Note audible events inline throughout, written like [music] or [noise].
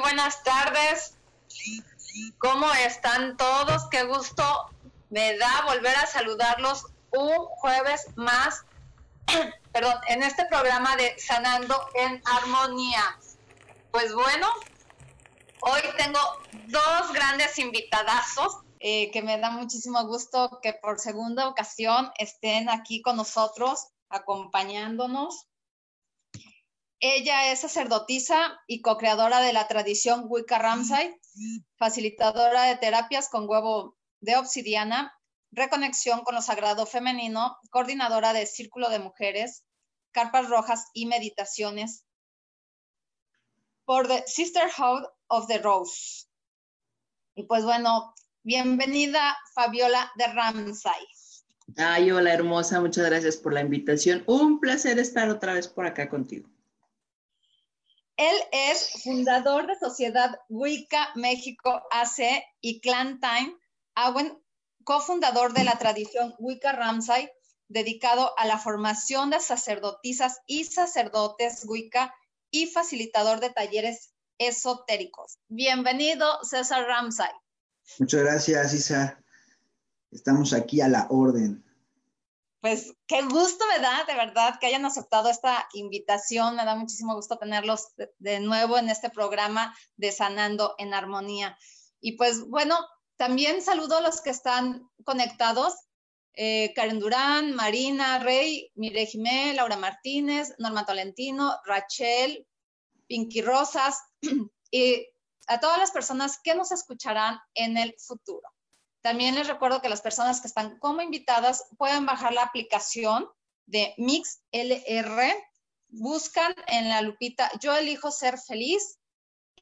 Buenas tardes. ¿Cómo están todos? Qué gusto me da volver a saludarlos un jueves más, [clears throat] perdón, en este programa de Sanando en Armonía. Pues bueno, hoy tengo dos grandes invitadazos eh, que me da muchísimo gusto que por segunda ocasión estén aquí con nosotros, acompañándonos. Ella es sacerdotisa y co-creadora de la tradición Wicca Ramsay, facilitadora de terapias con huevo de obsidiana, reconexión con lo sagrado femenino, coordinadora de Círculo de Mujeres, carpas rojas y meditaciones por The Sisterhood of the Rose. Y pues bueno, bienvenida Fabiola de Ramsay. Ay, hola hermosa, muchas gracias por la invitación. Un placer estar otra vez por acá contigo. Él es fundador de Sociedad Wicca México AC y Clan Time, cofundador de la tradición Wicca Ramsay, dedicado a la formación de sacerdotisas y sacerdotes Wicca y facilitador de talleres esotéricos. Bienvenido, César Ramsay. Muchas gracias, Isa. Estamos aquí a la orden pues qué gusto me da, de verdad, que hayan aceptado esta invitación. Me da muchísimo gusto tenerlos de, nuevo en este programa de Sanando en Armonía. Y pues bueno, también saludo a los que están conectados. Eh, Karen Durán, Marina, Rey, Mire Jimé, Laura Martínez, Norma Tolentino, Rachel, Pinky Rosas [clears throat] y a todas las personas que nos escucharán en el futuro. También les recuerdo que las personas que están como invitadas pueden bajar la aplicación de MixLR, buscan en la lupita Yo elijo ser feliz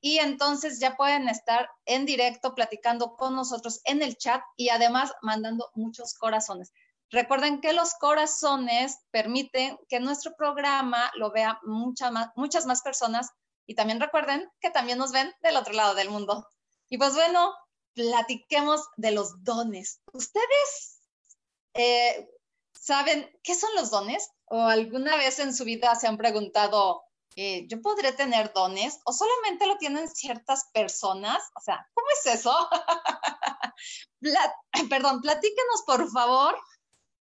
y entonces ya pueden estar en directo platicando con nosotros en el chat y además mandando muchos corazones. Recuerden que los corazones permiten que nuestro programa lo vea muchas más personas y también recuerden que también nos ven del otro lado del mundo. Y pues bueno, platiquemos de los dones. ¿Ustedes eh, saben qué son los dones? ¿O alguna vez en su vida se han preguntado, eh, ¿yo podré tener dones? ¿O solamente lo tienen ciertas personas? O sea, ¿cómo es eso? [laughs] [clears throat] perdón, platíquenos por favor,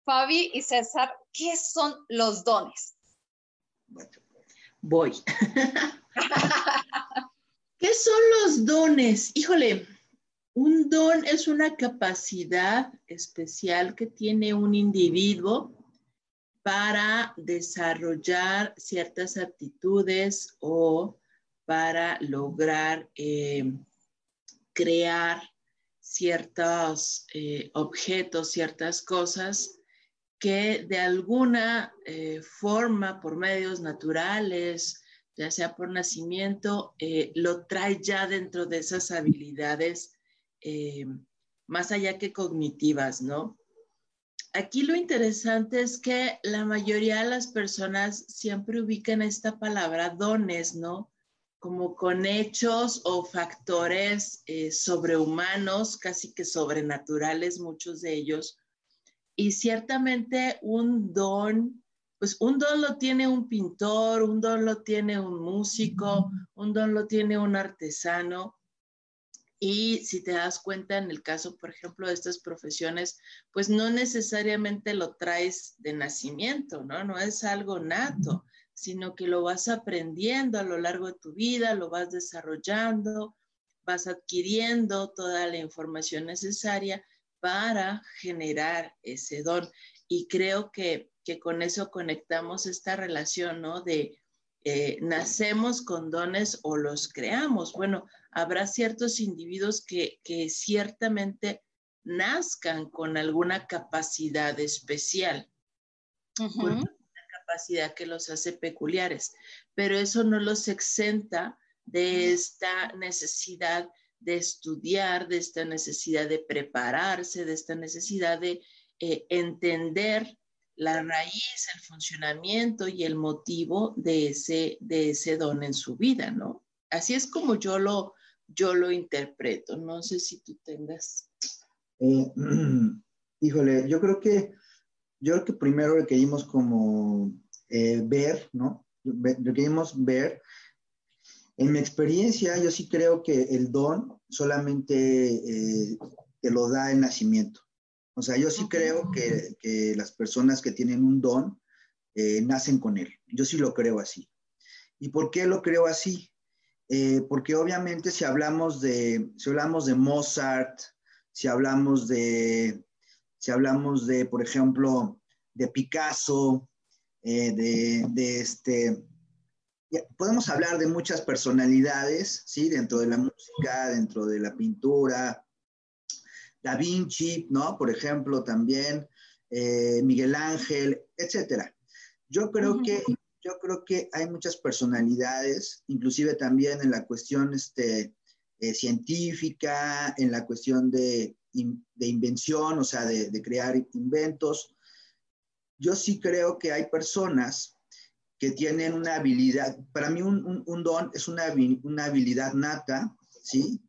Fabi y César, ¿qué son los dones? Voy. [laughs] ¿Qué son los dones? Híjole, un don es una capacidad especial que tiene un individuo para desarrollar ciertas aptitudes o para lograr eh, crear ciertos eh, objetos, ciertas cosas que de alguna eh, forma, por medios naturales, ya sea por nacimiento, lo trae ya dentro de esas habilidades eh, más allá que cognitivas, ¿no? Aquí lo interesante es que la mayoría de las personas siempre ubican esta palabra dones, ¿no? Como con hechos o factores eh, sobrehumanos, casi que sobrenaturales, muchos de ellos. Y ciertamente un don, pues un don lo tiene un pintor, un don lo tiene un músico, un don lo tiene un artesano, y si te das cuenta, en el caso, por ejemplo, de estas profesiones, pues no necesariamente lo traes de nacimiento, ¿no? No es algo nato, sino que lo vas aprendiendo a lo largo de tu vida, lo vas desarrollando, vas adquiriendo toda la información necesaria para generar ese don. Y creo que, que con eso conectamos esta relación, ¿no? De, eh, nacemos con dones o los creamos. Bueno, habrá ciertos individuos que, ciertamente nazcan con alguna capacidad especial, una capacidad que los hace peculiares, pero eso no los exenta de esta necesidad de estudiar, de esta necesidad de prepararse, de esta necesidad de eh, entender la raíz, el funcionamiento y el motivo de ese, de ese don en su vida, ¿no? Así es como yo lo, yo lo interpreto. No sé si tú tengas. Eh, [clears throat] híjole, yo creo que, yo creo que primero requerimos como eh, ver, ¿no? Requerimos ver. En mi experiencia, yo sí creo que el don solamente eh, te lo da el nacimiento. O sea, yo sí creo que, las personas que tienen un don eh, nacen con él. Yo sí lo creo así. ¿Y por qué lo creo así? Eh, porque obviamente si hablamos de, si hablamos de Mozart, si hablamos de, si hablamos de, por ejemplo, de Picasso, eh, de, este, podemos hablar de muchas personalidades, ¿sí? Dentro de la música, dentro de la pintura, Da Vinci, ¿no? Por ejemplo, también eh, Miguel Ángel, etcétera. Yo creo que yo creo que hay muchas personalidades, inclusive también en la cuestión este, eh, científica, en la cuestión de, invención, o sea, de, crear inventos. Yo sí creo que hay personas que tienen una habilidad, para mí un, don es una, una habilidad nata, ¿sí?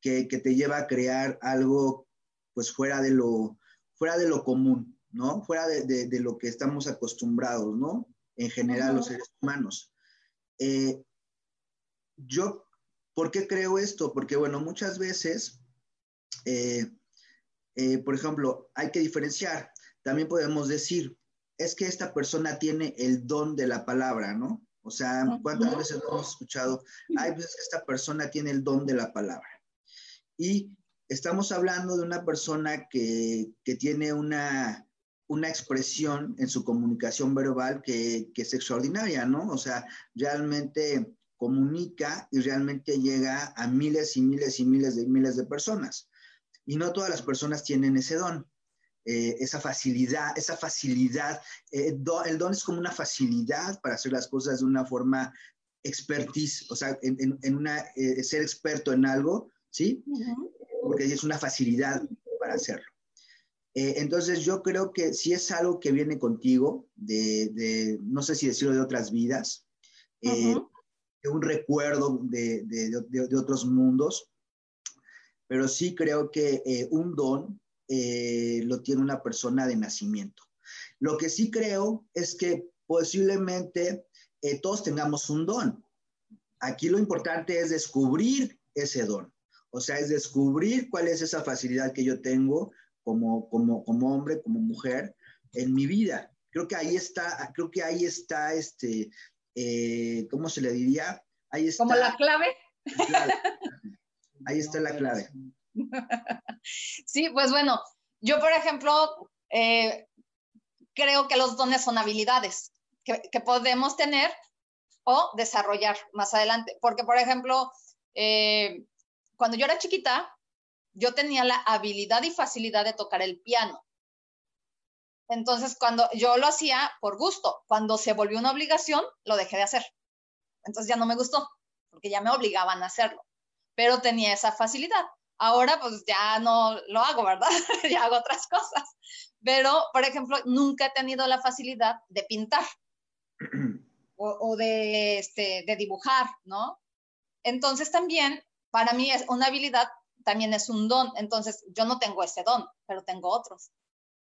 que, te lleva a crear algo pues fuera de lo, fuera de lo común, ¿no? Fuera de, de, lo que estamos acostumbrados, ¿no? En general los seres humanos. Eh, yo, ¿por qué creo esto? Porque, bueno, muchas veces, eh, eh, por ejemplo, hay que diferenciar. También podemos decir, es que esta persona tiene el don de la palabra, ¿no? O sea, ¿cuántas veces hemos escuchado? Ay, pues que esta persona tiene el don de la palabra. Y estamos hablando de una persona que, tiene una, una, expresión en su comunicación verbal que, es extraordinaria, ¿no? O sea, realmente comunica y realmente llega a miles y miles y miles de miles de personas. Y no todas las personas tienen ese don, eh, esa facilidad, esa facilidad. Eh, el don es como una facilidad para hacer las cosas de una forma expertise, o sea, en, una, eh, ser experto en algo ¿sí? Porque es una facilidad para hacerlo. Eh, entonces yo creo que si es algo que viene contigo, de, no sé si decirlo de otras vidas, eh, de un recuerdo de, de, otros mundos, pero sí creo que eh, un don lo tiene una persona de nacimiento. Lo que sí creo es que posiblemente todos tengamos un don. Aquí lo importante es descubrir ese don. O sea, es descubrir cuál es esa facilidad que yo tengo como, como, como hombre, como mujer en mi vida. Creo que ahí está, creo que ahí está, este, eh, ¿cómo se le diría? Ahí está. ¿Como la clave? [laughs] Ahí está la clave. [laughs] Sí, pues bueno, yo por ejemplo, eh, creo que los dones son habilidades que, que, podemos tener o desarrollar más adelante. Porque, por ejemplo, eh, cuando yo era chiquita, yo tenía la habilidad y facilidad de tocar el piano. Entonces, cuando yo lo hacía por gusto, cuando se volvió una obligación, lo dejé de hacer. Entonces ya no me gustó, porque ya me obligaban a hacerlo, pero tenía esa facilidad. Ahora pues ya no lo hago, ¿verdad? [laughs] ya hago otras cosas. Pero, por ejemplo, nunca he tenido la facilidad de pintar [clears throat] o, de, este, de dibujar, ¿no? Entonces también para mí es una habilidad, también es un don. Entonces, yo no tengo ese don, pero tengo otros,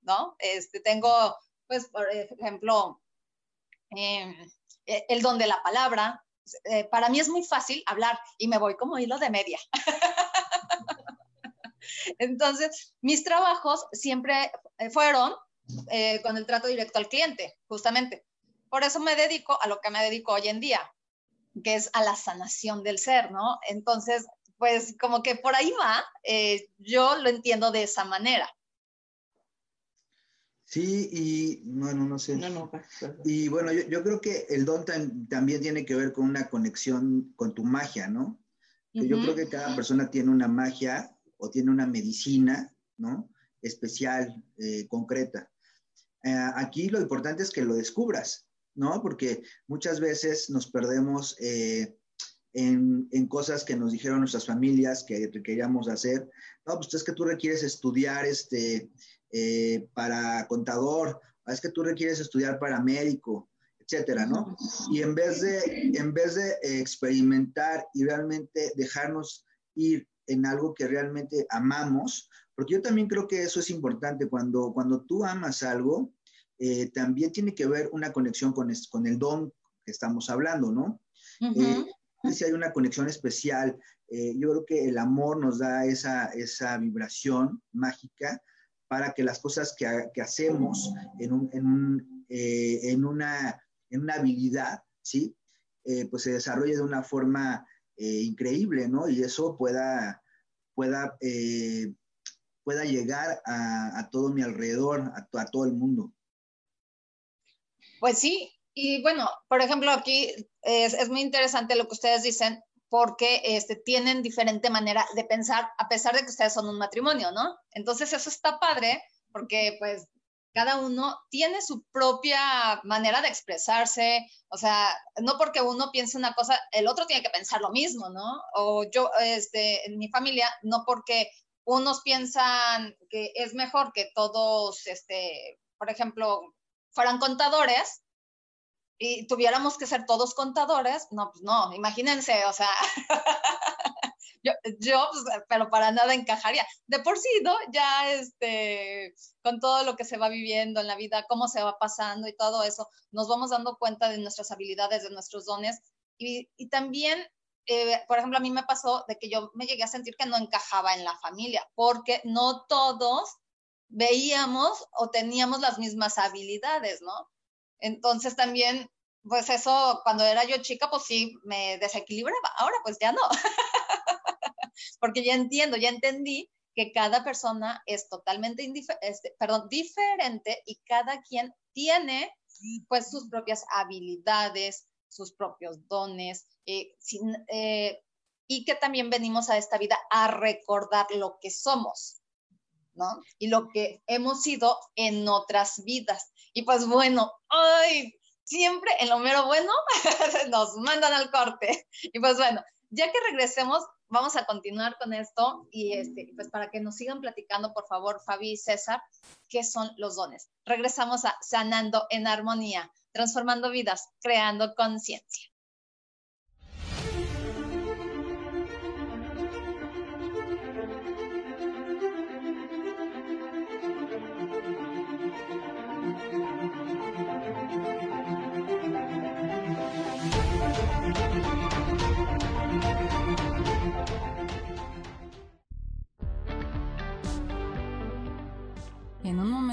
¿no? Este, tengo, pues, por ejemplo, em, e, el don de la palabra. Eh, para mí es muy fácil hablar y me voy como hilo de media. [laughs] Entonces, mis trabajos siempre eh, fueron eh, con el trato directo al cliente, justamente. Por eso me dedico a lo que me dedico hoy en día, que es a la sanación del ser, ¿no? Entonces, pues como que por ahí va, eh, yo lo entiendo de esa manera. Sí, y bueno, no sé. No, no, Y bueno, yo, creo que el don también tiene que ver con una conexión con tu magia, ¿no? Yo creo que cada persona tiene una magia o tiene una medicina, ¿no? Especial, eh, concreta. Eh, aquí lo importante es que lo descubras, ¿no? Porque muchas veces nos perdemos eh, en, en, cosas que nos dijeron nuestras familias que queríamos hacer. No, pues es que tú requieres estudiar este, eh, para contador, es que tú requieres estudiar para médico, etcétera, ¿no? Y en vez de, en vez de experimentar y realmente dejarnos ir en algo que realmente amamos, porque yo también creo que eso es importante, cuando, cuando tú amas algo, eh, también tiene que ver una conexión con, con el don que estamos hablando, ¿no? Eh, si hay una conexión especial, yo creo que el amor nos da esa, esa vibración mágica para que las cosas que, que hacemos en, un, en, un, eh, en, una, en, una, habilidad, ¿sí? Eh, pues se desarrolle de una forma eh, increíble, ¿no? Y eso pueda, pueda, pueda llegar a, a, todo mi alrededor, a todo el mundo. Pues sí, y bueno, por ejemplo, aquí es, es, muy interesante lo que ustedes dicen, porque este, tienen diferente manera de pensar, a pesar de que ustedes son un matrimonio, ¿no? Entonces eso está padre, porque pues cada uno tiene su propia manera de expresarse, o sea, no porque uno piense una cosa, el otro tiene que pensar lo mismo, ¿no? O yo, este, en mi familia, no porque unos piensan que es mejor que todos, este, por ejemplo, fueran contadores, y tuviéramos que ser todos contadores, no, pues no, imagínense, o sea, [laughs] yo, yo pues, pero para nada encajaría. De por sí, ¿no? Ya, este, con todo lo que se va viviendo en la vida, cómo se va pasando y todo eso, nos vamos dando cuenta de nuestras habilidades, de nuestros dones y, y también eh, por ejemplo, a mí me pasó de que yo me llegué a sentir que no encajaba en la familia, porque no todos veíamos o teníamos las mismas habilidades, ¿no? Entonces también, pues eso, cuando era yo chica, pues sí, me desequilibraba. Ahora pues ya no, [laughs] porque ya entiendo, ya entendí que cada persona es totalmente este, perdón, diferente y cada quien tiene pues sus propias habilidades, sus propios dones, eh, eh, y que también venimos a esta vida a recordar lo que somos. ¿no? Y lo que hemos sido en otras vidas. Y pues bueno, ay, siempre en lo mero bueno [laughs] nos mandan al corte. Y pues bueno, ya que regresemos, vamos a continuar con esto y este, pues para que nos sigan platicando, por favor, Fabi y César, qué son los dones. Regresamos a Sanando en Armonía, transformando vidas, creando conciencia.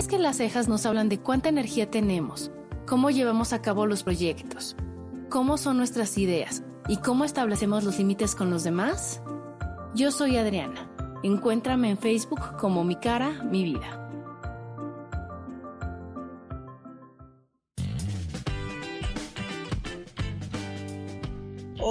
¿Sabías que las cejas nos hablan de cuánta energía tenemos, cómo llevamos a cabo los proyectos, cómo son nuestras ideas y cómo establecemos los límites con los demás? Yo soy Adriana. Encuéntrame en Facebook como Mi Cara, Mi Vida.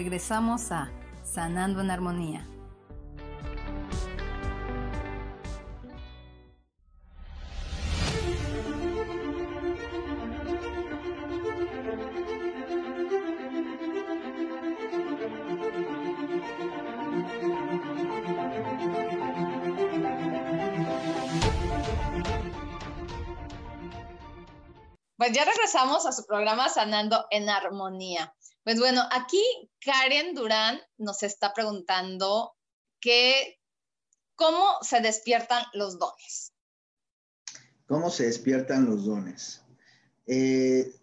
Regresamos a Sanando en Armonía. Pues ya regresamos a su programa Sanando en Armonía. Pues bueno, aquí Karen Durán nos está preguntando que, cómo se despiertan los dones. ¿Cómo se despiertan los dones? Eh,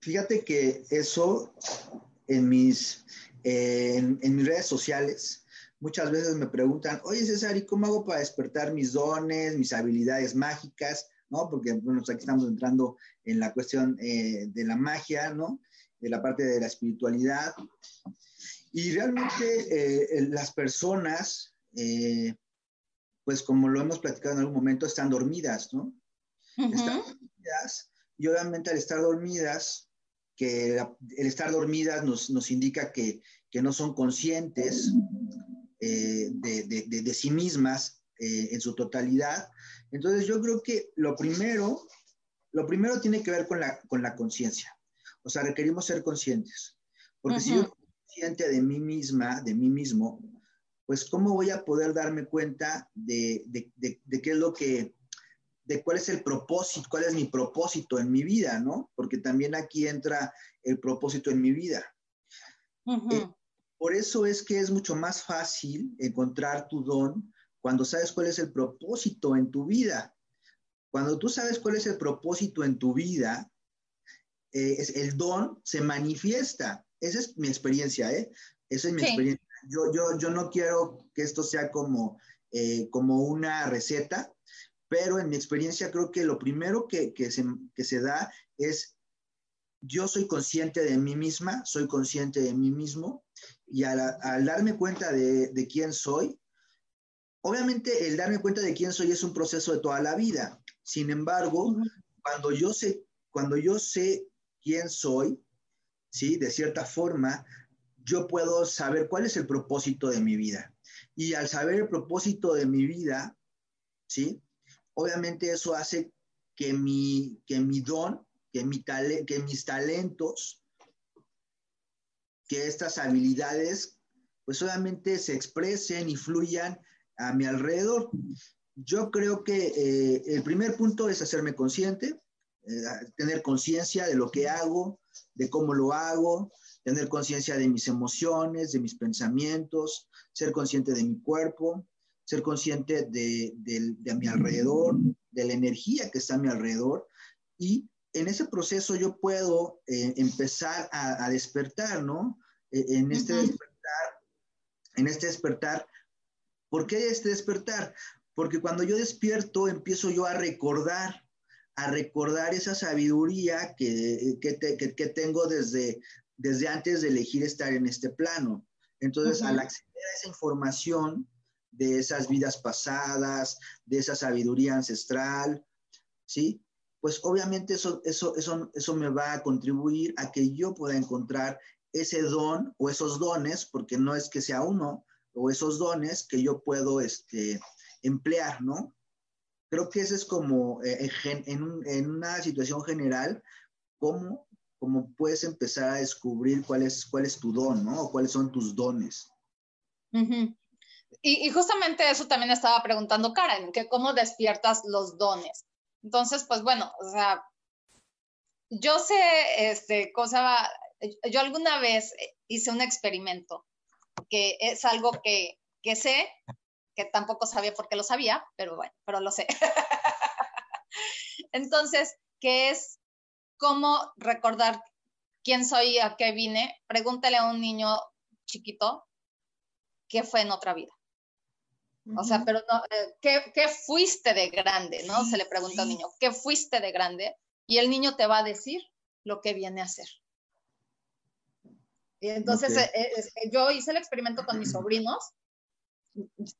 fíjate que eso en mis, en, mis redes sociales, muchas veces me preguntan, oye César, ¿y cómo hago para despertar mis dones, mis habilidades mágicas? ¿No? Porque bueno, aquí estamos entrando en la cuestión eh, de la magia, ¿no? De la parte de la espiritualidad. Y realmente eh, las personas, eh, pues como lo hemos platicado en algún momento, están dormidas, ¿no? Están dormidas y obviamente al estar dormidas, que el estar dormidas nos, nos indica que, que, no son conscientes eh, de, de, de, sí mismas en su totalidad. Entonces yo creo que lo primero, lo primero tiene que ver con la, con la conciencia. O sea, requerimos ser conscientes. Porque si yo soy consciente de mí misma, de mí mismo, pues ¿cómo voy a poder darme cuenta de, qué es lo que, de cuál es el propósito, cuál es mi propósito en mi vida, ¿no? Porque también aquí entra el propósito en mi vida. Eh, por eso es que es mucho más fácil encontrar tu don cuando sabes cuál es el propósito en tu vida. Cuando tú sabes cuál es el propósito en tu vida, eh, el don se manifiesta. Esa es mi experiencia, ¿eh? Esa es mi experiencia. Yo, yo, yo no quiero que esto sea como, eh, como una receta, pero en mi experiencia creo que lo primero que, que, se, que se da es yo soy consciente de mí misma, soy consciente de mí mismo, y al, al darme cuenta de, de, quién soy, obviamente el darme cuenta de quién soy es un proceso de toda la vida. Sin embargo, cuando yo sé, cuando yo sé quién soy, ¿sí? De cierta forma, yo puedo saber cuál es el propósito de mi vida. Y al saber el propósito de mi vida, ¿sí? Obviamente eso hace que mi, que mi don, que, mi que mis talentos, que estas habilidades, pues obviamente se expresen y fluyan a mi alrededor. Yo creo que eh, el primer punto es hacerme consciente, eh, tener conciencia de lo que hago, de cómo lo hago, tener conciencia de mis emociones, de mis pensamientos, ser consciente de mi cuerpo, ser consciente de, mi alrededor, de la energía que está a mi alrededor. Y en ese proceso yo puedo eh, empezar a, despertar, ¿no? E, en este despertar, en este despertar, ¿por qué este despertar? Porque cuando yo despierto empiezo yo a recordar a recordar esa sabiduría que, que, tengo desde, desde antes de elegir estar en este plano. Entonces, al acceder a esa información de esas vidas pasadas, de esa sabiduría ancestral, ¿sí? Pues obviamente eso, eso, eso, eso me va a contribuir a que yo pueda encontrar ese don o esos dones, porque no es que sea uno, o esos dones que yo puedo este, emplear, ¿no? Creo que ese es como, eh, en, una situación general, cómo, cómo puedes empezar a descubrir cuál es, cuál es tu don, ¿no? O cuáles son tus dones. y, justamente eso también estaba preguntando Karen, que cómo despiertas los dones. Entonces, pues bueno, o sea, yo sé, este, cosa, yo alguna vez hice un experimento, que es algo que, que sé, que tampoco sabía por qué lo sabía, pero bueno, pero lo sé. [laughs] Entonces, ¿qué es cómo recordar quién soy y a qué vine? Pregúntale a un niño chiquito qué fue en otra vida. O sea, pero no, eh, ¿qué, fuiste de grande? ¿No? Se le pregunta al niño, ¿qué fuiste de grande? Y el niño te va a decir lo que viene a ser. Y entonces eh, eh, yo hice el experimento con mis sobrinos.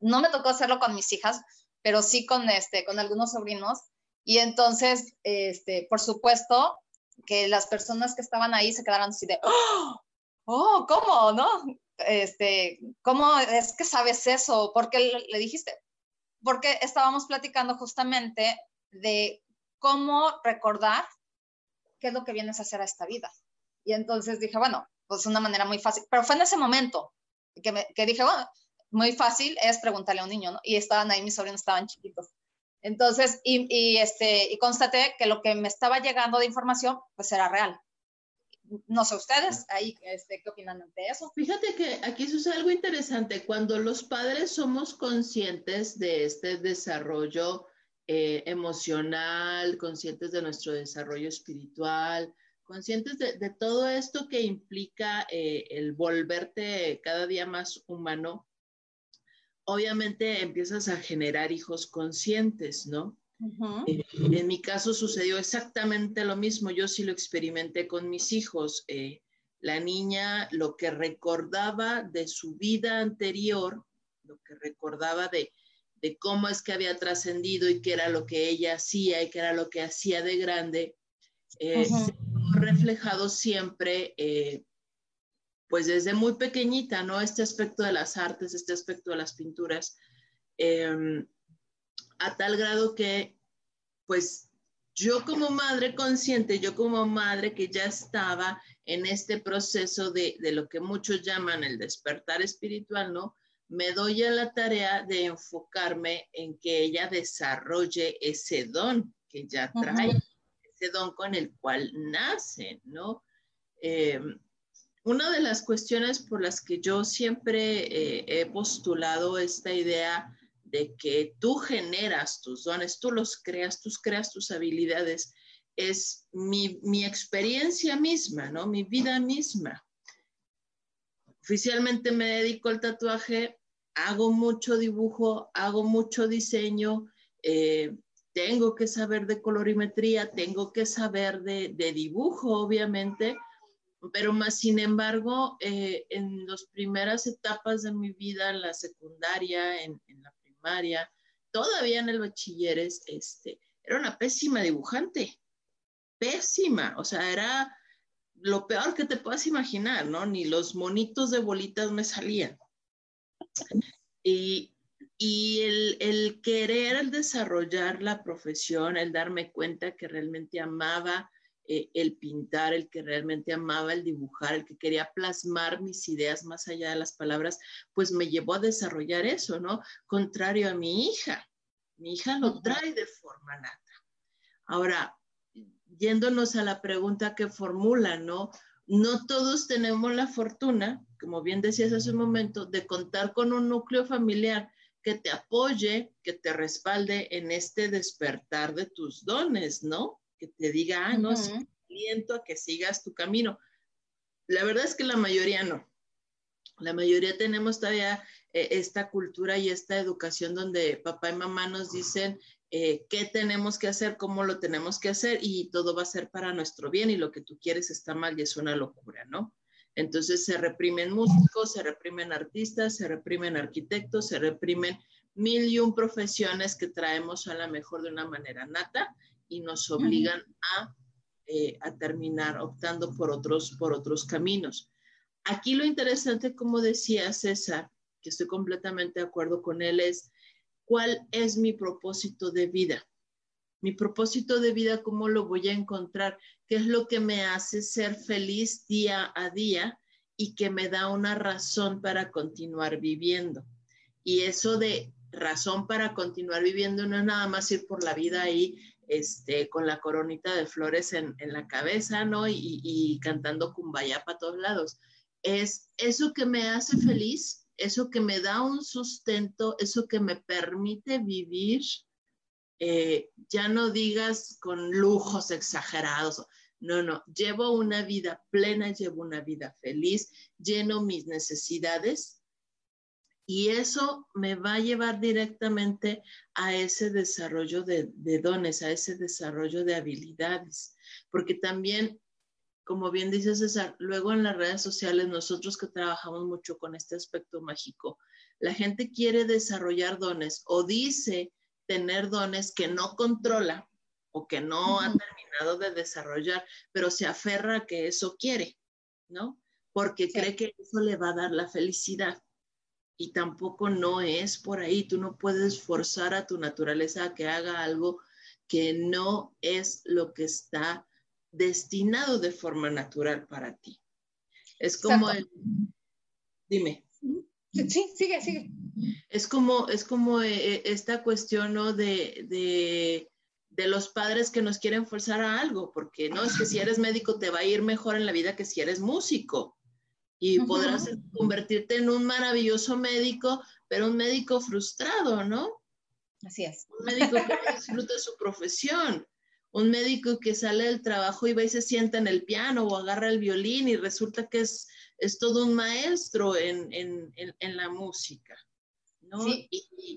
No me tocó hacerlo con mis hijas, pero sí con, este, con algunos sobrinos. Y entonces, este, por supuesto, que las personas que estaban ahí se quedaron así de, oh, oh ¿cómo? ¿No? Este, ¿cómo es que sabes eso? ¿Por qué le dijiste? Porque estábamos platicando justamente de cómo recordar qué es lo que vienes a hacer a esta vida. Y entonces dije, bueno, pues una manera muy fácil, pero fue en ese momento que, me, que dije, bueno, muy fácil es preguntarle a un niño, ¿no? Y estaban ahí, mis sobrinos estaban chiquitos. Entonces, y, este, y constaté que lo que me estaba llegando de información, pues era real. No sé ustedes, ahí, este, ¿qué opinan de eso? Fíjate que aquí sucede algo interesante. Cuando los padres somos conscientes de este desarrollo eh, emocional, conscientes de nuestro desarrollo espiritual, conscientes de, todo esto que implica eh, el volverte cada día más humano, obviamente empiezas a generar hijos conscientes, ¿no? Eh, en mi caso sucedió exactamente lo mismo, yo sí lo experimenté con mis hijos. Eh, la niña lo que recordaba de su vida anterior, lo que recordaba de, cómo es que había trascendido y qué era lo que ella hacía y qué era lo que hacía de grande, eh, se reflejado siempre pues desde muy pequeñita, ¿no? Este aspecto de las artes, este aspecto de las pinturas, em, a tal grado que, pues, yo como madre consciente, yo como madre que ya estaba en este proceso de, de lo que muchos llaman el despertar espiritual, ¿no? Me doy a la tarea de enfocarme en que ella desarrolle ese don que ya trae, ese don con el cual nace, ¿no? Eh, una de las cuestiones por las que yo siempre eh, he postulado esta idea de que tú generas tus dones, tú los creas, tú creas tus habilidades, es mi, mi experiencia misma, ¿no? Mi vida misma. Oficialmente me dedico al tatuaje, hago mucho dibujo, hago mucho diseño, eh, tengo que saber de colorimetría, tengo que saber de, de dibujo, obviamente, pero más sin embargo, eh, en las primeras etapas de mi vida, en la secundaria, en, la primaria, todavía en el bachilleres, este, era una pésima dibujante, pésima, o sea, era lo peor que te puedas imaginar, ¿no? Ni los monitos de bolitas me salían. Y, y el, el, querer, el desarrollar la profesión, el darme cuenta que realmente amaba eh, el pintar, el que realmente amaba el dibujar, el que quería plasmar mis ideas más allá de las palabras, pues me llevó a desarrollar eso, ¿no? Contrario a mi hija. Mi hija lo trae de forma nata. Ahora, yéndonos a la pregunta que formula, ¿no? No todos tenemos la fortuna, como bien decías hace un momento, de contar con un núcleo familiar que te apoye, que te respalde en este despertar de tus dones, ¿no? Que te diga, ah, no, aliento a que sigas tu camino. La verdad es que la mayoría no. La mayoría tenemos todavía eh, esta cultura y esta educación donde papá y mamá nos dicen eh, qué tenemos que hacer, cómo lo tenemos que hacer y todo va a ser para nuestro bien y lo que tú quieres está mal y es una locura, ¿no? Entonces se reprimen músicos, se reprimen artistas, se reprimen arquitectos, se reprimen mil y un profesiones que traemos a la mejor de una manera nata y nos obligan eh, a, terminar optando por otros, por otros caminos. Aquí lo interesante, como decía César, que estoy completamente de acuerdo con él, es cuál es mi propósito de vida. Mi propósito de vida, ¿cómo lo voy a encontrar? ¿Qué es lo que me hace ser feliz día a día y que me da una razón para continuar viviendo? Y eso de razón para continuar viviendo no es nada más ir por la vida ahí este, con la coronita de flores en, la cabeza, ¿no? Y, y cantando cumbaya para todos lados. Es eso que me hace feliz, eso que me da un sustento, eso que me permite vivir, eh, ya no digas con lujos exagerados, no, no, llevo una vida plena, llevo una vida feliz, lleno mis necesidades y eso me va a llevar directamente a ese desarrollo de, dones, a ese desarrollo de habilidades, porque también, como bien dice César, luego en las redes sociales, nosotros que trabajamos mucho con este aspecto mágico, la gente quiere desarrollar dones o dice tener dones que no controla o que no ha terminado de desarrollar, pero se aferra a que eso quiere, ¿no? Porque cree que eso le va a dar la felicidad y tampoco no es por ahí. Tú no puedes forzar a tu naturaleza a que haga algo que no es lo que está destinado de forma natural para ti. Es como el... Dime. Sí, sigue, sigue. Es como, es como eh, esta cuestión ¿no? de, de, de, los padres que nos quieren forzar a algo, porque no es que si eres médico te va a ir mejor en la vida que si eres músico y podrás convertirte en un maravilloso médico, pero un médico frustrado, ¿no? Así es. Un médico que no disfruta su profesión, un médico que sale del trabajo y va y se sienta en el piano o agarra el violín y resulta que es, es todo un maestro en, en, en, la música. ¿no? Y,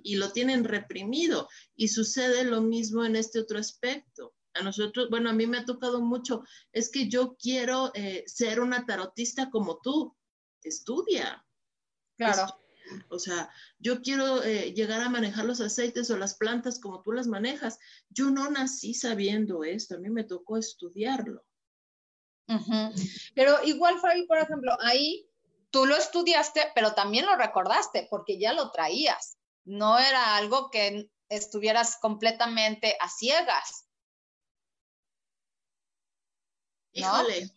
y, lo tienen reprimido. Y sucede lo mismo en este otro aspecto a nosotros, bueno, a mí me ha tocado mucho, es que yo quiero eh, ser una tarotista como tú, estudia. Claro. O sea, yo quiero eh, llegar a manejar los aceites o las plantas como tú las manejas. Yo no nací sabiendo esto, a mí me tocó estudiarlo. Pero igual, Fabi, por ejemplo, ahí tú lo estudiaste, pero también lo recordaste porque ya lo traías. No era algo que estuvieras completamente a ciegas. Híjole.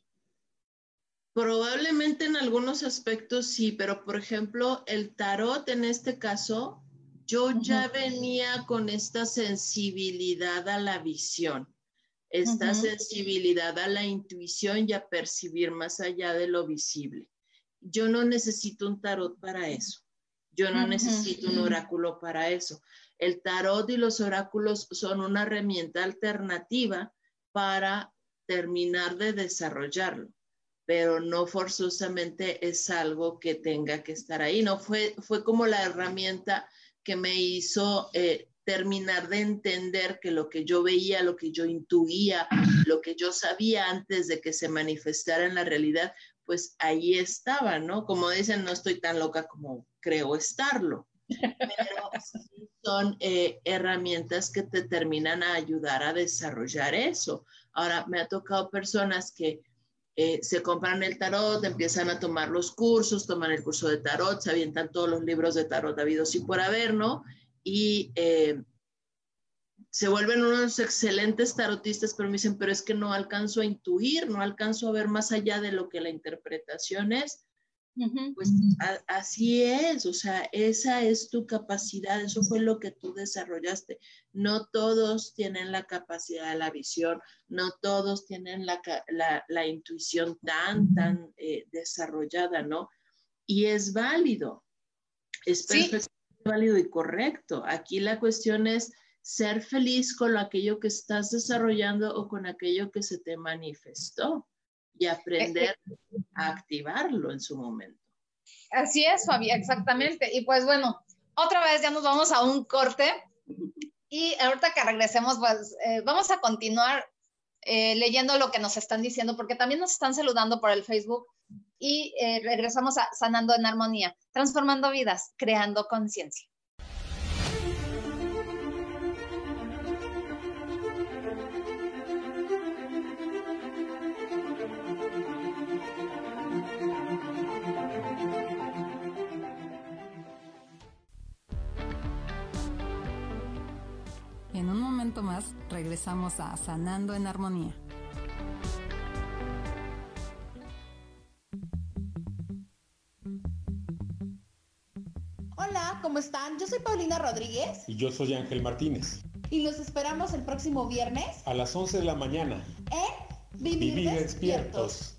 Probablemente en algunos aspectos sí, pero por ejemplo, el tarot en este caso, yo ya venía con esta sensibilidad a la visión, esta sensibilidad a la intuición y a percibir más allá de lo visible. Yo no necesito un tarot para eso. Yo no necesito un oráculo para eso. El tarot y los oráculos son una herramienta alternativa para terminar de desarrollarlo, pero no forzosamente es algo que tenga que estar ahí. No fue, fue como la herramienta que me hizo eh, terminar de entender que lo que yo veía, lo que yo intuía, lo que yo sabía antes de que se manifestara en la realidad, pues ahí estaba, ¿no? Como dicen, no estoy tan loca como creo estarlo. Pero son eh, herramientas que te terminan a ayudar a desarrollar eso. Ahora, me ha tocado personas que eh, se compran el tarot, empiezan a tomar los cursos, toman el curso de tarot, se avientan todos los libros de tarot habidos y por haber, ¿no? Y eh, se vuelven unos excelentes tarotistas, pero me dicen, pero es que no alcanzo a intuir, no alcanzo a ver más allá de lo que la interpretación es. Pues así es, o sea, esa es tu capacidad, eso fue lo que tú desarrollaste. No todos tienen la capacidad de la visión, no todos tienen la, la, intuición tan, tan eh, desarrollada, ¿no? Y es válido, es perfectamente válido y correcto. Aquí la cuestión es ser feliz con aquello que estás desarrollando o con aquello que se te manifestó y aprender a activarlo en su momento. Así es, Fabi, exactamente. Y pues bueno, otra vez ya nos vamos a un corte y ahorita que regresemos, pues eh, vamos a continuar eh, leyendo lo que nos están diciendo, porque también nos están saludando por el Facebook y eh, regresamos a Sanando en Armonía, transformando vidas, creando conciencia. Regresamos a Sanando en Armonía. Hola, ¿cómo están? Yo soy Paulina Rodríguez. Y yo soy Ángel Martínez. Y los esperamos el próximo viernes. A las 11 de la mañana. En Vivir, despiertos.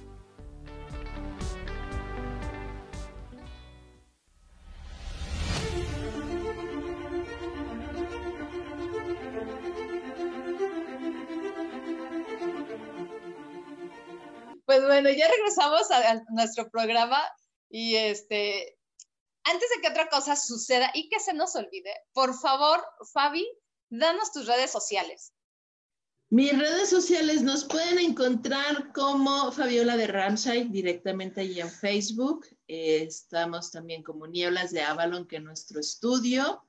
Bueno, ya regresamos a, nuestro programa y este, antes de que otra cosa suceda y que se nos olvide, por favor, Fabi, danos tus redes sociales. Mis redes sociales nos pueden encontrar como Fabiola de Ramsay directamente allí en Facebook. estamos también como Nieblas de Avalon, que es nuestro estudio,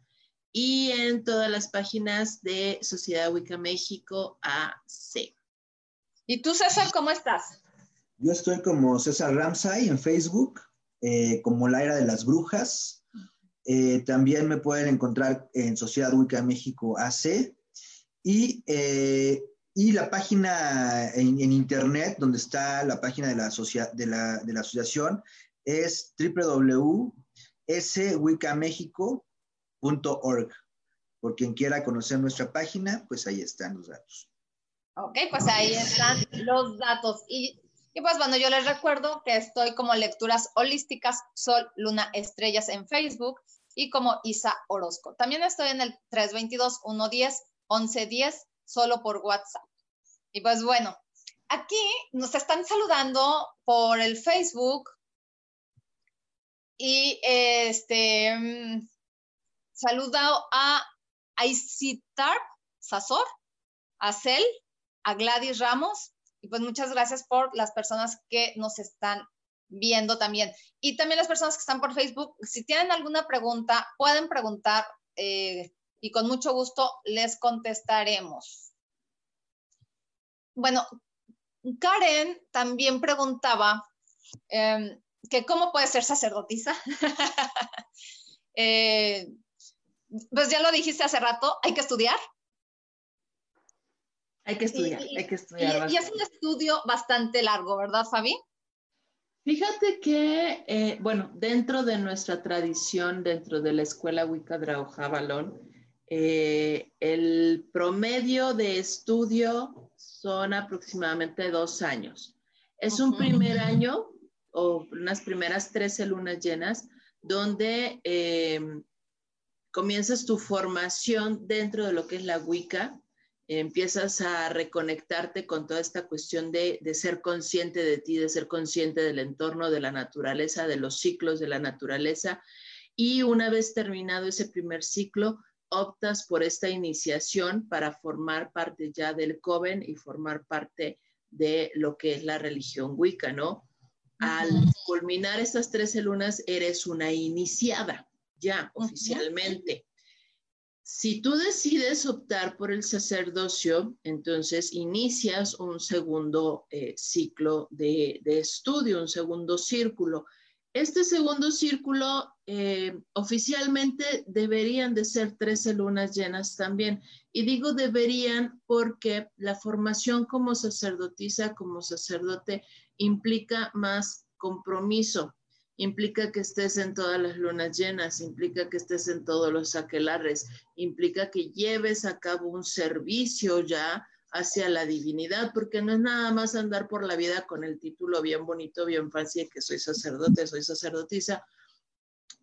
y en todas las páginas de Sociedad Wicca México AC. ¿Y tú, César, cómo estás? Yo estoy como César Ramsay en Facebook, eh, como La Era de las Brujas. Eh, también me pueden encontrar en Sociedad Wicca México AC. Y, eh, y la página en, internet, donde está la página de la, de la, de la asociación, es www.swiccamexico.org. Por quien quiera conocer nuestra página, pues ahí están los datos. Ok, pues ahí están los datos. Y y pues bueno, yo les recuerdo que estoy como Lecturas Holísticas, Sol, Luna, Estrellas en Facebook y como Isa Orozco. También estoy en el 322-110-1110, solo por WhatsApp. Y pues bueno, aquí nos están saludando por el Facebook y este mm, saludo a Aisitar Sazor, a Cel, a Gladys Ramos, y pues muchas gracias por las personas que nos están viendo también. Y también las personas que están por Facebook, si tienen alguna pregunta, pueden preguntar eh, y con mucho gusto les contestaremos. Bueno, Karen también preguntaba em, que cómo puede ser sacerdotisa. [laughs] Eh, pues ya lo dijiste hace rato, hay que estudiar, hay que estudiar, hay que estudiar. Y, es un estudio bastante largo, ¿verdad, Fabi? Fíjate que, eh, bueno, dentro de nuestra tradición, dentro de la escuela Wicca Draujavalón, eh, el promedio de estudio son aproximadamente dos años. Es un primer año o unas primeras 13 lunas llenas donde eh, comienzas tu formación dentro de lo que es la Wicca, empiezas a reconectarte con toda esta cuestión de, ser consciente de ti, de ser consciente del entorno, de la naturaleza, de los ciclos de la naturaleza. Y una vez terminado ese primer ciclo, optas por esta iniciación para formar parte ya del Coven y formar parte de lo que es la religión Wicca, ¿no? Al culminar estas 13 lunas, eres una iniciada. ya oficialmente. Si tú decides optar por el sacerdocio, entonces inicias un segundo eh, ciclo de, estudio, un segundo círculo. Este segundo círculo eh, oficialmente deberían de ser 13 lunas llenas también. Y digo deberían porque la formación como sacerdotisa, como sacerdote, implica más compromiso implica que estés en todas las lunas llenas, implica que estés en todos los aquelares, implica que lleves a cabo un servicio ya hacia la divinidad, porque no es nada más andar por la vida con el título bien bonito, bien fácil, que soy sacerdote, soy sacerdotisa,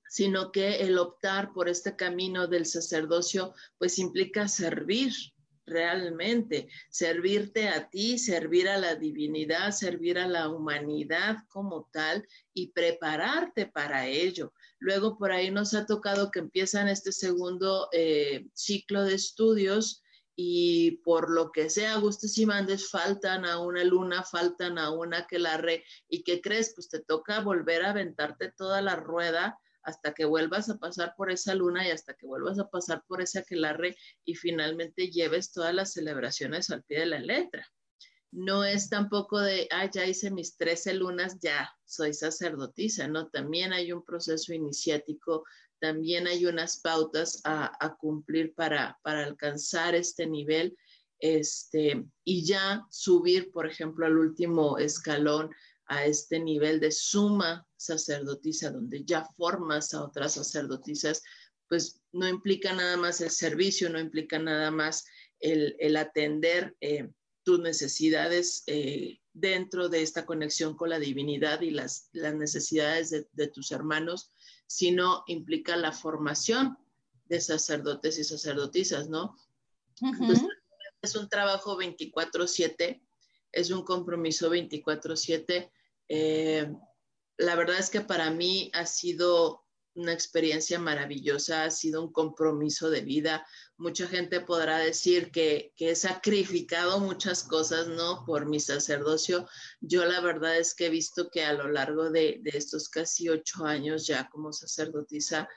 sino que el optar por este camino del sacerdocio, pues implica servir, realmente, servirte a ti, servir a la divinidad, servir a la humanidad como tal y prepararte para ello. Luego por ahí nos ha tocado que empiezan este segundo eh, ciclo de estudios y por lo que sea, gustes y mandes, faltan a una luna, faltan a una que la re, y qué crees, pues te toca volver a aventarte toda la rueda hasta que vuelvas a pasar por esa luna y hasta que vuelvas a pasar por ese aquelarre y finalmente lleves todas las celebraciones al pie de la letra. No es tampoco de, ah, ya hice mis 13 lunas, ya soy sacerdotisa, ¿no? También hay un proceso iniciático, también hay unas pautas a, cumplir para, para alcanzar este nivel este, y ya subir, por ejemplo, al último escalón a este nivel de suma sacerdotisa, donde ya formas a otras sacerdotisas, pues no implica nada más el servicio, no implica nada más el, atender eh, tus necesidades eh, dentro de esta conexión con la divinidad y las, las necesidades de, tus hermanos, sino implica la formación de sacerdotes y sacerdotisas, ¿no? es un trabajo 24/7, es un compromiso 24/7 eh, la verdad es que para mí ha sido una experiencia maravillosa, ha sido un compromiso de vida. Mucha gente podrá decir que, he sacrificado muchas cosas, ¿no? Por mi sacerdocio. Yo la verdad es que he visto que a lo largo de, estos casi ocho años ya como sacerdotisa,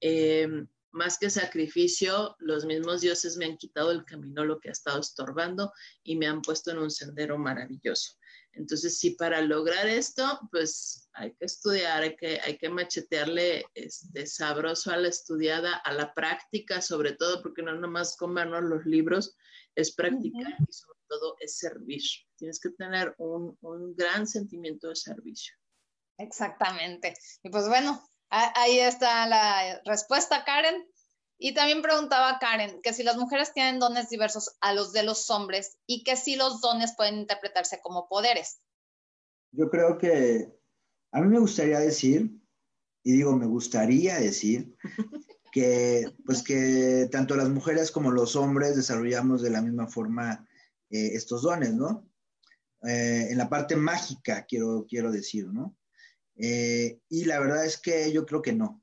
eh, más que sacrificio, los mismos dioses me han quitado el camino, lo que ha estado estorbando y me han puesto en un sendero maravilloso. Entonces, sí, para lograr esto, pues hay que estudiar, hay que, hay que machetearle este, sabroso a la estudiada, a la práctica, sobre todo, porque no nomás comernos los libros, es practicar y sobre todo es servir. Tienes que tener un, un gran sentimiento de servicio. Exactamente. Y pues bueno, ahí está la respuesta, Karen. Y también preguntaba Karen que si las mujeres tienen dones diversos a los de los hombres y que si los dones pueden interpretarse como poderes. Yo creo que a mí me gustaría decir, y digo me gustaría decir, [laughs] que pues que tanto las mujeres como los hombres desarrollamos de la misma forma eh, estos dones, ¿no? Eh, en la parte mágica, quiero, quiero decir, ¿no? Eh, y la verdad es que yo creo que no.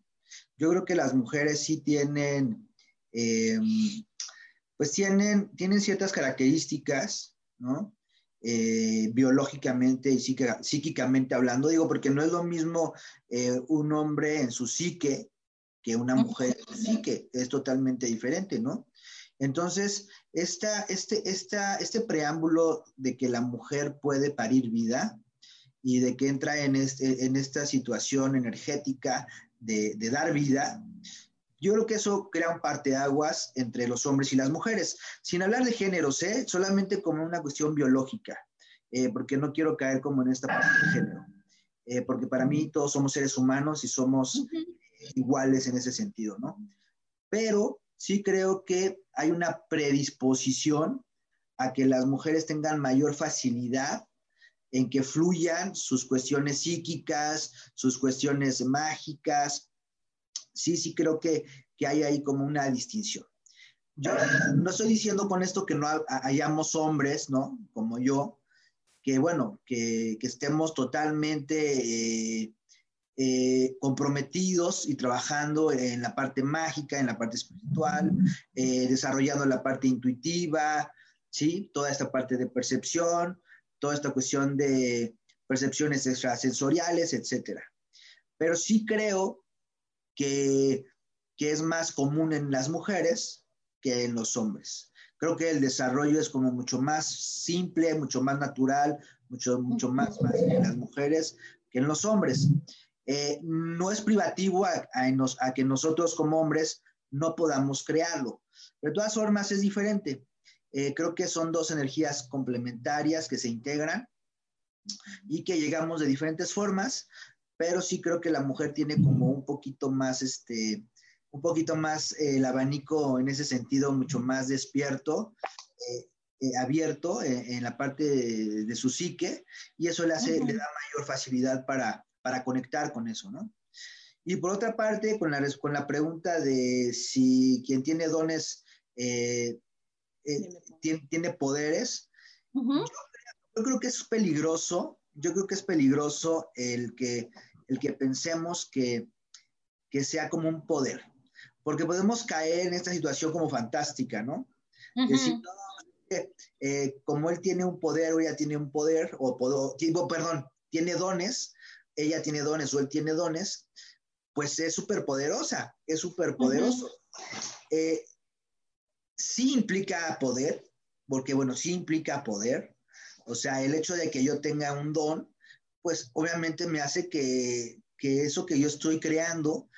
Yo creo que las mujeres sí tienen, eh, pues tienen, tienen ciertas características, ¿no? Eh, biológicamente y psíquicamente hablando, digo, porque no es lo mismo eh, un hombre en su psique que una mujer en su psique, es totalmente diferente, ¿no? Entonces, esta, este, esta, este preámbulo de que la mujer puede parir vida y de que entra en, este, en esta situación energética de, dar vida, yo creo que eso crea un parteaguas entre los hombres y las mujeres, sin hablar de géneros, ¿eh? solamente como una cuestión biológica, eh, porque no quiero caer como en esta parte de género, eh, porque para mí todos somos seres humanos y somos iguales en ese sentido, ¿no? Pero sí creo que hay una predisposición a que las mujeres tengan mayor facilidad en que fluyan sus cuestiones psíquicas, sus cuestiones mágicas. Sí, sí creo que, hay ahí como una distinción. Yo no estoy diciendo con esto que no hayamos hombres, ¿no? Como yo, que bueno, que, estemos totalmente eh, eh, comprometidos y trabajando en la parte mágica, en la parte espiritual, eh, desarrollando la parte intuitiva, ¿sí? Toda esta parte de percepción, toda esta cuestión de percepciones extrasensoriales, etcétera. Pero sí creo que que es más común en las mujeres que en los hombres. Creo que el desarrollo es como mucho más simple, mucho más natural, mucho, mucho más en las mujeres que en los hombres. Eh, no es privativo a, a, que nosotros como hombres no podamos crearlo. de todas formas es diferente. Eh, creo que son dos energías complementarias que se integran y que llegamos de diferentes formas, pero sí creo que la mujer tiene como un poquito más, este, un poquito más eh, el abanico en ese sentido, mucho más despierto, eh, abierto en la parte de, su psique, y eso le, hace, le da mayor facilidad para, para conectar con eso, ¿no? Y por otra parte, con la, con la pregunta de si quien tiene dones tiene, tiene, poderes, yo, creo que es peligroso, yo creo que es peligroso el que, el que pensemos que, que sea como un poder, porque podemos caer en esta situación como fantástica, ¿no? Decir, eh, como él tiene un poder o ella tiene un poder, o, o perdón, tiene dones, ella tiene dones o él tiene dones, pues es súper poderosa, es súper poderoso. Eh, sí implica poder, porque bueno, sí implica poder. O sea, el hecho de que yo tenga un don, pues obviamente me hace que, que eso que yo estoy creando,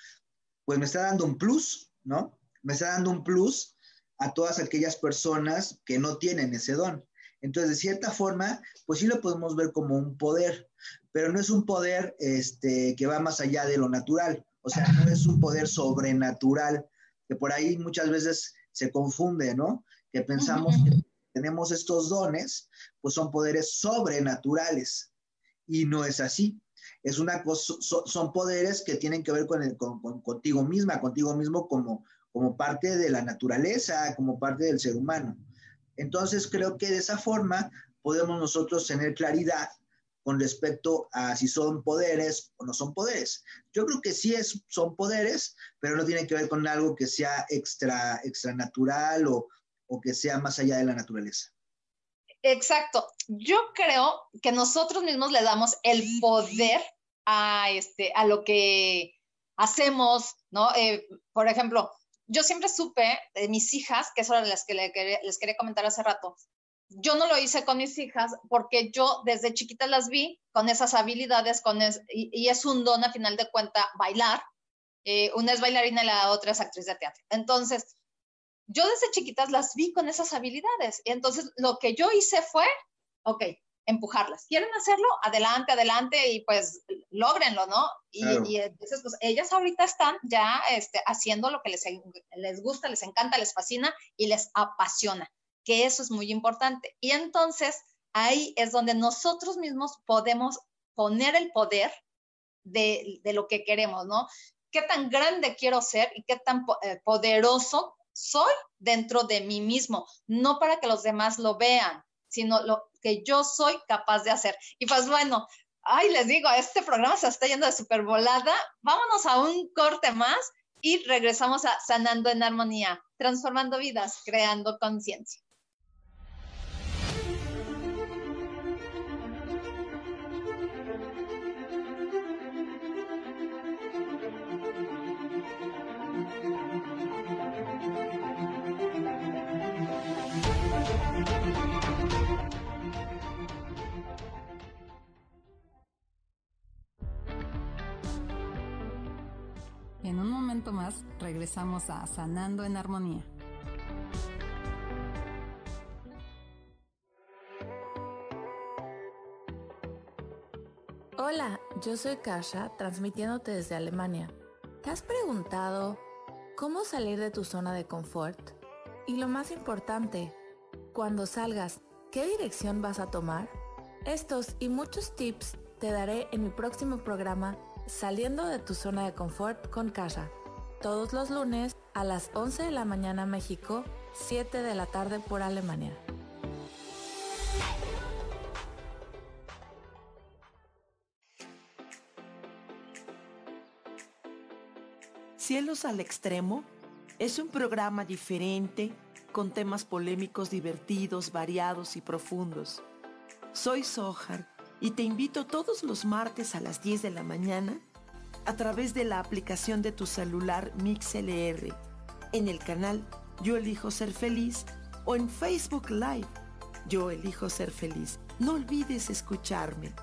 pues me está dando un plus, ¿no? Me está dando un plus a todas aquellas personas que no tienen ese don. Entonces, de cierta forma, pues sí lo podemos ver como un poder, pero no es un poder este, que va más allá de lo natural. O sea, no es un poder sobrenatural, que por ahí muchas veces se confunde, ¿no? Que pensamos que tenemos estos dones, pues son poderes sobrenaturales. Y no es así. Es una cosa, son poderes que tienen que ver con, el, con, contigo misma, contigo mismo como, como parte de la naturaleza, como parte del ser humano. Entonces creo que de esa forma podemos nosotros tener claridad con respecto a si son poderes o no son poderes. Yo creo que sí es, son poderes, pero no tiene que ver con algo que sea extra, extra natural o, o que sea más allá de la naturaleza. Exacto. Yo creo que nosotros mismos le damos el poder a, este, a lo que hacemos, ¿no? Eh, por ejemplo, yo siempre supe de mis hijas, que eso era las que les quería comentar hace rato, yo no lo hice con mis hijas porque yo desde chiquita las vi con esas habilidades, con y, es un don a final de cuenta bailar. Eh, una es bailarina y la otra es actriz de teatro. Entonces, yo desde chiquitas las vi con esas habilidades. Y entonces lo que yo hice fue, ok, empujarlas. ¿Quieren hacerlo? Adelante, adelante y pues logrenlo, ¿no? Y, entonces, pues ellas ahorita están ya este, haciendo lo que les, les gusta, les encanta, les fascina y les apasiona que eso es muy importante. Y entonces ahí es donde nosotros mismos podemos poner el poder de, lo que queremos, ¿no? ¿Qué tan grande quiero ser y qué tan eh, poderoso soy dentro de mí mismo? No para que los demás lo vean, sino lo que yo soy capaz de hacer. Y pues bueno, ay, les digo, este programa se está yendo de super volada. Vámonos a un corte más y regresamos a Sanando en Armonía, transformando vidas, creando conciencia. En un momento más regresamos a Sanando en Armonía. Hola, yo soy Kasha, transmitiéndote desde Alemania. ¿Te has preguntado cómo salir de tu zona de confort? Y lo más importante, cuando salgas, ¿qué dirección vas a tomar? Estos y muchos tips te daré en mi próximo programa Saliendo de tu zona de confort con Kasha, todos los lunes a las 11 de la mañana México, 7 de la tarde por Alemania. Cielos al Extremo es un programa diferente con temas polémicos divertidos, variados y profundos. Soy Sohar y te invito todos los martes a las 10 de la mañana a través de la aplicación de tu celular MixLR, en el canal Yo elijo ser feliz o en Facebook Live Yo elijo ser feliz. No olvides escucharme.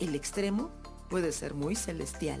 El extremo puede ser muy celestial.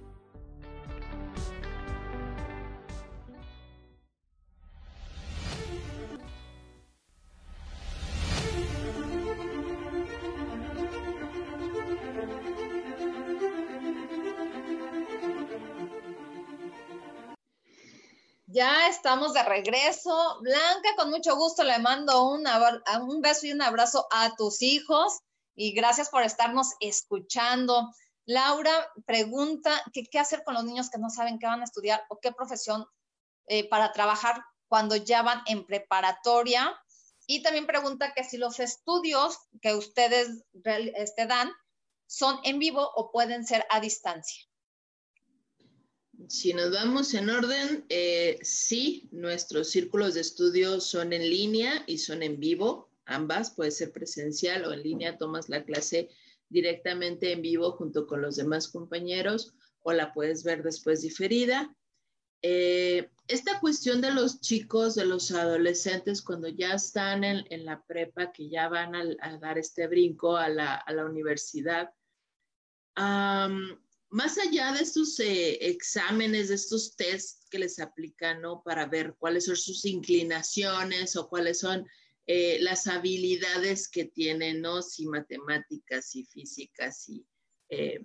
Estamos de regreso. Blanca, con mucho gusto le mando un, beso y un abrazo a tus hijos y gracias por estarnos escuchando. Laura pregunta qué hacer con los niños que no saben qué van a estudiar o qué profesión eh, para trabajar cuando ya van en preparatoria. Y también pregunta que si los estudios que ustedes este, dan son en vivo o pueden ser a distancia. Si nos vamos en orden, eh, sí, nuestros círculos de estudio son en línea y son en vivo, ambas, puede ser presencial o en línea, tomas la clase directamente en vivo junto con los demás compañeros o la puedes ver después diferida. Eh, esta cuestión de los chicos, de los adolescentes, cuando ya están en, la prepa, que ya van a, dar este brinco a la, universidad, más allá de estos eh, exámenes, de estos tests que les aplican, ¿no? Para ver cuáles son sus inclinaciones o cuáles son eh, las habilidades que tienen, ¿no? Si matemáticas y físicas y, eh,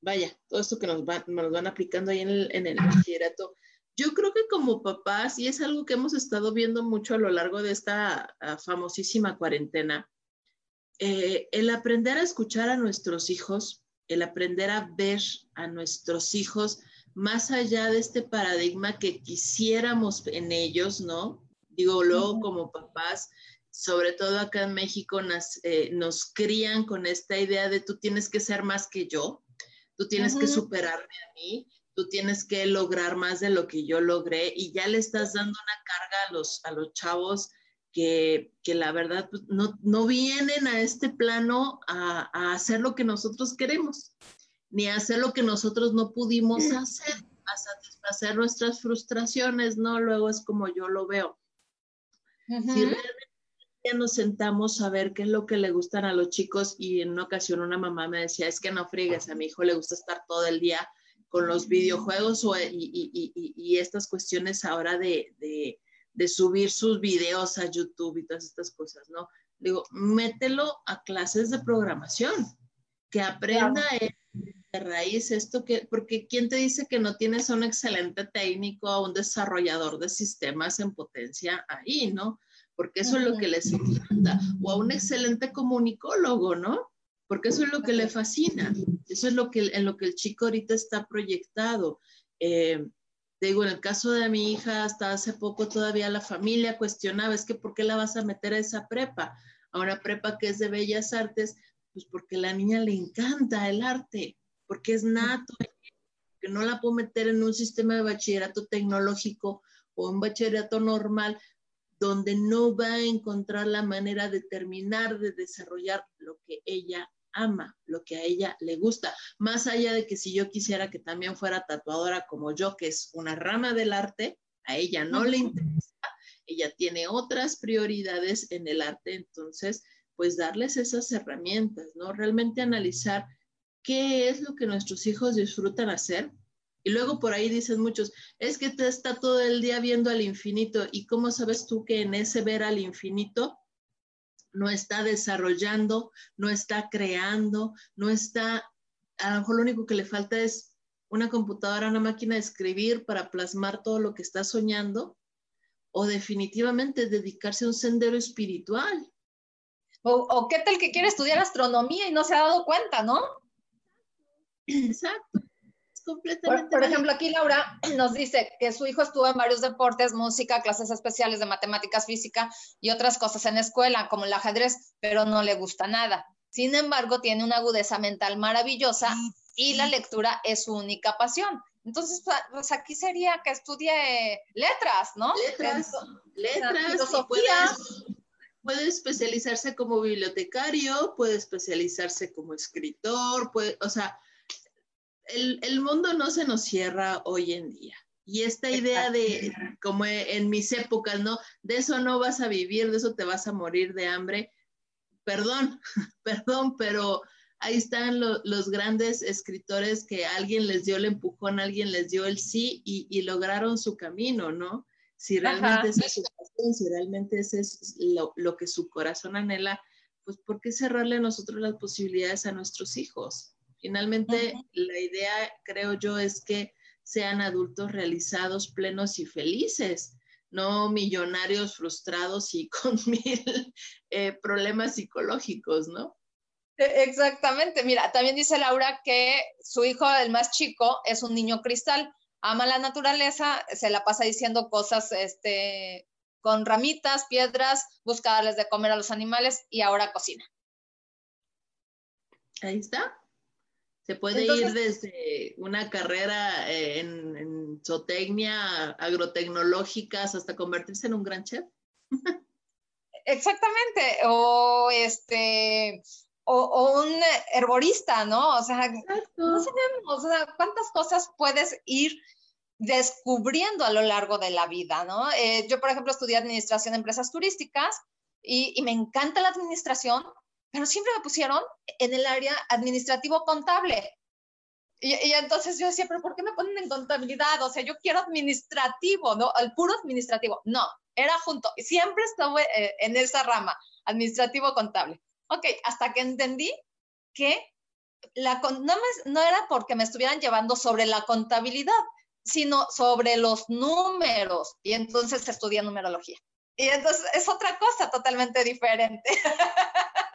vaya, todo esto que nos, nos van aplicando ahí en el, bachillerato. Yo creo que como papás, y es algo que hemos estado viendo mucho a lo largo de esta ah, famosísima cuarentena, el aprender a escuchar a nuestros hijos, el aprender a ver a nuestros hijos más allá de este paradigma que quisiéramos en ellos, ¿no? Digo, luego como papás, sobre todo acá en México, nos, eh, nos crían con esta idea de tú tienes que ser más que yo, tú tienes que superarme a mí, tú tienes que lograr más de lo que yo logré y ya le estás dando una carga a los, a los chavos que, la verdad pues, no, vienen a este plano a, hacer lo que nosotros queremos, ni a hacer lo que nosotros no pudimos hacer, a satisfacer nuestras frustraciones, ¿no? Luego es como yo lo veo. Si realmente ya nos sentamos a ver qué es lo que le gustan a los chicos y en una ocasión una mamá me decía, es que no friegues, a mi hijo le gusta estar todo el día con los videojuegos o, y, estas cuestiones ahora de de subir sus videos a YouTube y todas estas cosas, ¿no? Digo, mételo a clases de programación, que aprenda de raíz esto que, porque ¿quién te dice que no tienes a un excelente técnico, a un desarrollador de sistemas en potencia ahí, ¿no? Porque eso es lo que les encanta, o a un excelente comunicólogo, ¿no? Porque eso es lo que le fascina, eso es lo que, en lo que el chico ahorita está proyectado. Eh, digo, en el caso de mi hija, hasta hace poco todavía la familia cuestionaba, es que ¿por qué la vas a meter a esa prepa? A una prepa que es de bellas artes, pues porque a la niña le encanta el arte, porque es nato, que no la puedo meter en un sistema de bachillerato tecnológico o un bachillerato normal donde no va a encontrar la manera de terminar de desarrollar lo que ella ama, lo que a ella le gusta, más allá de que si yo quisiera que también fuera tatuadora como yo, que es una rama del arte, a ella no le interesa, ella tiene otras prioridades en el arte, entonces, pues darles esas herramientas, ¿no? Realmente analizar qué es lo que nuestros hijos disfrutan hacer. Y luego por ahí dicen muchos, es que te está todo el día viendo al infinito. ¿Y cómo sabes tú que en ese ver al infinito no está desarrollando, no está creando, no está, a lo mejor lo único que le falta es una computadora, una máquina de escribir para plasmar todo lo que está soñando? O definitivamente dedicarse a un sendero espiritual. O, o qué tal que quiere estudiar astronomía y no se ha dado cuenta, ¿no? Exacto. Por, por, ejemplo, aquí Laura [clears throat] nos dice que su hijo estuvo en varios deportes, música, clases especiales de matemáticas, física y otras cosas en la escuela, como el ajedrez, pero no le gusta nada. Sin embargo, tiene una agudeza mental maravillosa y la lectura es su única pasión. Entonces, pues aquí sería que estudie letras, ¿no? Letras, letras, filosofía. Puede especializarse como bibliotecario, puede especializarse como escritor, puede, o sea, el, el, mundo no se nos cierra hoy en día. Y esta idea de, como en mis épocas, ¿no? De eso no vas a vivir, de eso te vas a morir de hambre. Perdón, [laughs] perdón, pero ahí están lo, los grandes escritores que alguien les dio el empujón, alguien les dio el sí y, y lograron su camino, ¿no? Si realmente esa es su pasión, si realmente ese es lo, lo que su corazón anhela, pues ¿por qué cerrarle a nosotros las posibilidades a nuestros hijos? Finalmente, uh -huh. la idea, creo yo, es que sean adultos realizados, plenos y felices, no millonarios frustrados y [laughs] con mil eh, problemas psicológicos, ¿no? Exactamente. Mira, también dice Laura que su hijo, el más chico, es un niño cristal, ama la naturaleza, se la pasa diciendo cosas este, con ramitas, piedras, busca darles de comer a los animales y ahora cocina. Ahí está. Se puede Entonces, ir desde una carrera en, en zootecnia, agrotecnológicas, hasta convertirse en un gran chef. Exactamente. O este o, o, un herborista, ¿no? O sea, no sabemos, o sea, cuántas cosas puedes ir descubriendo a lo largo de la vida, ¿no? Eh, yo, por ejemplo, estudié administración de empresas turísticas y, y me encanta la administración, pero siempre me pusieron en el área administrativo contable. Y, y, entonces yo decía, pero ¿por qué me ponen en contabilidad? O sea, yo quiero administrativo, ¿no? El puro administrativo. No, era junto. Siempre estuve eh, en esa rama, administrativo contable. Ok, hasta que entendí que la, no, me, no era porque me estuvieran llevando sobre la contabilidad, sino sobre los números. Y entonces estudié numerología. Y entonces es otra cosa totalmente diferente. [laughs]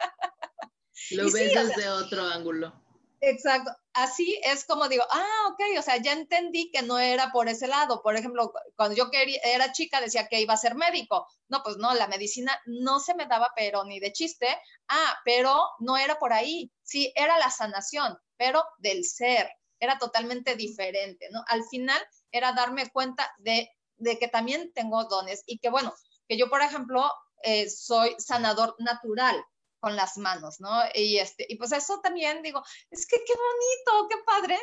Lo y ves sí, desde o sea, otro ángulo. Exacto. Así es como digo, ah, ok, o sea, ya entendí que no era por ese lado. Por ejemplo, cuando yo quería, era chica decía que iba a ser médico. No, pues no, la medicina no se me daba, pero ni de chiste. Ah, pero no era por ahí. Sí, era la sanación, pero del ser. Era totalmente diferente, ¿no? Al final era darme cuenta de, de que también tengo dones y que, bueno, que yo, por ejemplo, eh, soy sanador natural con las manos, ¿no? Y, este, y pues eso también digo, es que qué bonito, qué padre,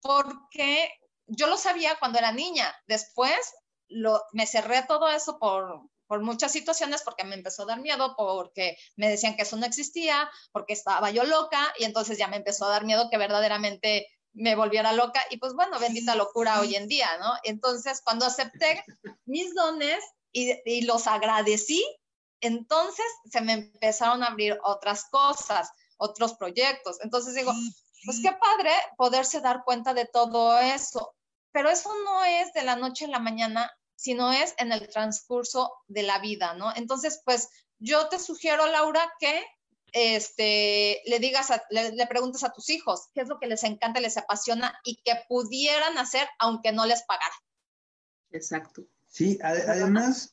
porque yo lo sabía cuando era niña, después lo, me cerré todo eso por, por muchas situaciones, porque me empezó a dar miedo, porque me decían que eso no existía, porque estaba yo loca, y entonces ya me empezó a dar miedo que verdaderamente me volviera loca, y pues bueno, bendita locura hoy en día, ¿no? Entonces, cuando acepté mis dones y, y los agradecí, entonces se me empezaron a abrir otras cosas, otros proyectos. Entonces digo, pues qué padre poderse dar cuenta de todo eso, pero eso no es de la noche a la mañana, sino es en el transcurso de la vida, ¿no? Entonces, pues yo te sugiero, Laura, que este, le digas, a, le, le, preguntes a tus hijos qué es lo que les encanta, les apasiona y que pudieran hacer aunque no les pagaran. Exacto. Sí, ad además,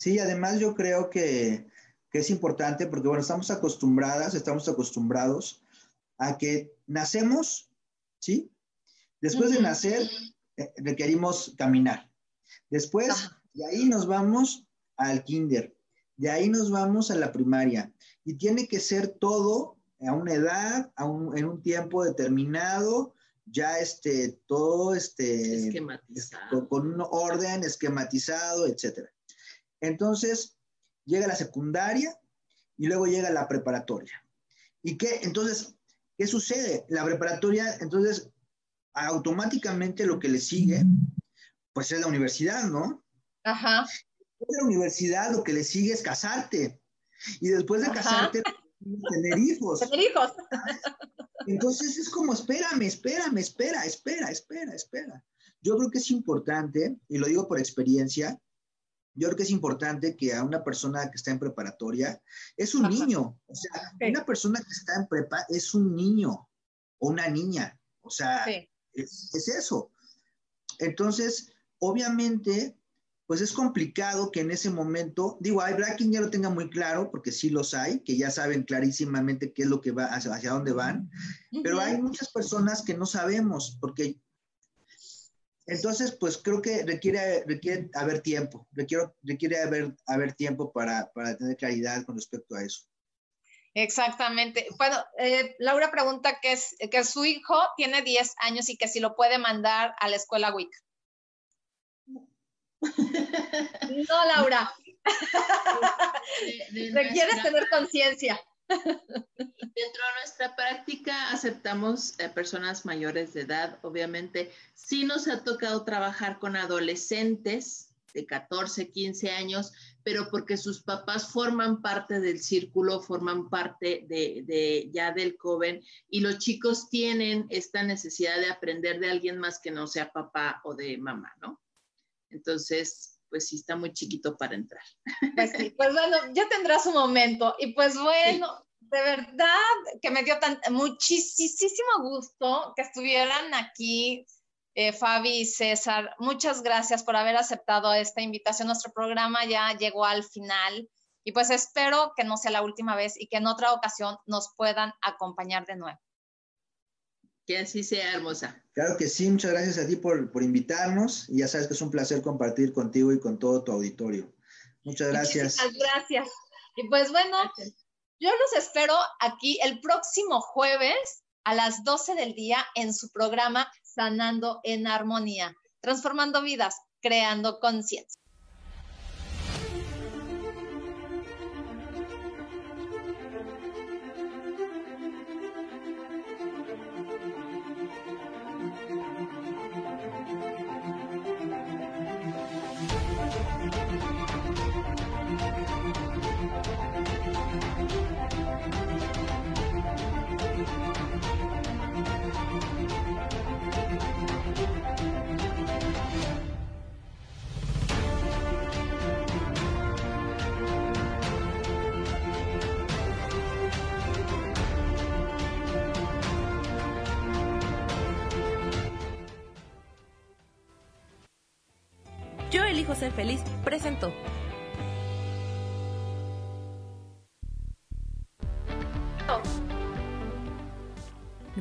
Sí, además yo creo que, que, es importante porque, bueno, estamos acostumbradas, estamos acostumbrados a que nacemos, ¿sí? Después de nacer, eh, requerimos caminar. Después, de ahí nos vamos al kinder, de ahí nos vamos a la primaria. Y tiene que ser todo a una edad, a un, en un tiempo determinado, ya este, todo este, esquematizado. con un orden esquematizado, etcétera. Entonces, llega la secundaria y luego llega la preparatoria. ¿Y qué? Entonces, ¿qué sucede? La preparatoria, entonces, automáticamente lo que le sigue, pues es la universidad, ¿no? Ajá. Después de la universidad lo que le sigue es casarte. Y después de casarte, tener hijos. [laughs] Tener hijos. Entonces es como, espérame, espérame, espera, espera, espera, espera. Yo creo que es importante, y lo digo por experiencia, yo creo que es importante que a una persona que está en preparatoria, es un niño, o sea, una persona que está en prepa es un niño o una niña, o sea, es, es eso. Entonces, obviamente, pues es complicado que en ese momento, digo, habrá quien ya lo tenga muy claro, porque sí los hay, que ya saben clarísimamente qué es lo que va, hacia, hacia dónde van, pero hay muchas personas que no sabemos, porque entonces, pues creo que requiere, requiere haber tiempo, requiere, requiere haber, haber tiempo para, para tener claridad con respecto a eso. Exactamente. Bueno, eh, Laura pregunta que, es, que su hijo tiene 10 años y que si lo puede mandar a la escuela WIC. [laughs] No, Laura. Requieres tener conciencia. Dentro de nuestra práctica aceptamos eh, personas mayores de edad, obviamente. Sí nos ha tocado trabajar con adolescentes de 14, 15 años, pero porque sus papás forman parte del círculo, forman parte de, ya del joven y los chicos tienen esta necesidad de aprender de alguien más que no sea papá o de mamá, ¿no? Entonces, pues sí está muy chiquito para entrar. Pues sí, pues bueno, ya tendrá su momento. Y pues bueno, de verdad que me dio tan, muchísimo gusto que estuvieran aquí, eh, Fabi y César. Muchas gracias por haber aceptado esta invitación. Nuestro programa ya llegó al final. Y pues espero que no sea la última vez y que en otra ocasión nos puedan acompañar de nuevo. Que así sea, hermosa. Claro que sí, muchas gracias a ti por, por invitarnos y ya sabes que es un placer compartir contigo y con todo tu auditorio. Muchas gracias. Muchas gracias. Y pues bueno, yo los espero aquí el próximo jueves a las 12 del día en su programa Sanando en Armonía, transformando vidas, creando conciencia.